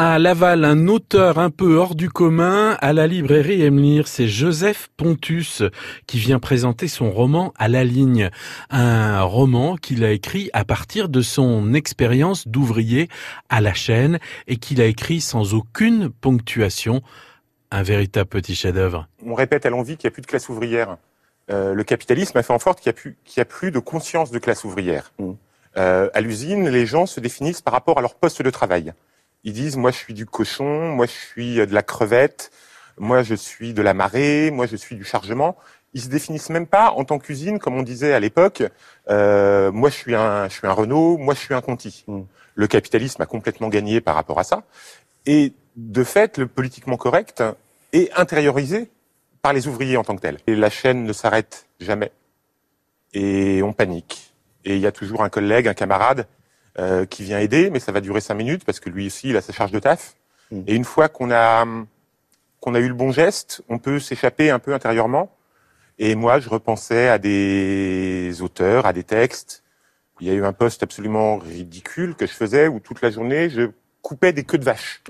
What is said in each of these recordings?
À Laval, un auteur un peu hors du commun à la librairie Emlir, c'est Joseph Pontus qui vient présenter son roman à la ligne. Un roman qu'il a écrit à partir de son expérience d'ouvrier à la chaîne et qu'il a écrit sans aucune ponctuation. Un véritable petit chef-d'œuvre. On répète à l'envie qu'il n'y a plus de classe ouvrière. Euh, le capitalisme a fait en sorte qu'il n'y a, plus de conscience de classe ouvrière. Mmh. Euh, à l'usine, les gens se définissent par rapport à leur poste de travail. Ils disent, moi je suis du cochon, moi je suis de la crevette, moi je suis de la marée, moi je suis du chargement. Ils se définissent même pas en tant qu'usine, comme on disait à l'époque. Euh, moi je suis un, je suis un Renault, moi je suis un Conti. Hmm. Le capitalisme a complètement gagné par rapport à ça. Et de fait, le politiquement correct est intériorisé par les ouvriers en tant que tel. Et la chaîne ne s'arrête jamais. Et on panique. Et il y a toujours un collègue, un camarade euh, qui vient aider, mais ça va durer cinq minutes parce que lui aussi, il a sa charge de taf. Hmm. Et une fois qu'on a qu'on a eu le bon geste, on peut s'échapper un peu intérieurement. Et moi, je repensais à des auteurs, à des textes. Il y a eu un poste absolument ridicule que je faisais où toute la journée, je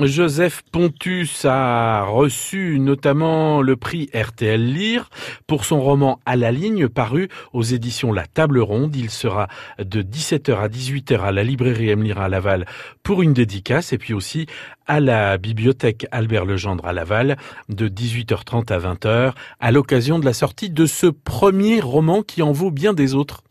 Joseph Pontus a reçu notamment le prix RTL Lire pour son roman À la ligne paru aux éditions La Table Ronde. Il sera de 17h à 18h à la librairie Lire à Laval pour une dédicace et puis aussi à la bibliothèque Albert Legendre à Laval de 18h30 à 20h à l'occasion de la sortie de ce premier roman qui en vaut bien des autres.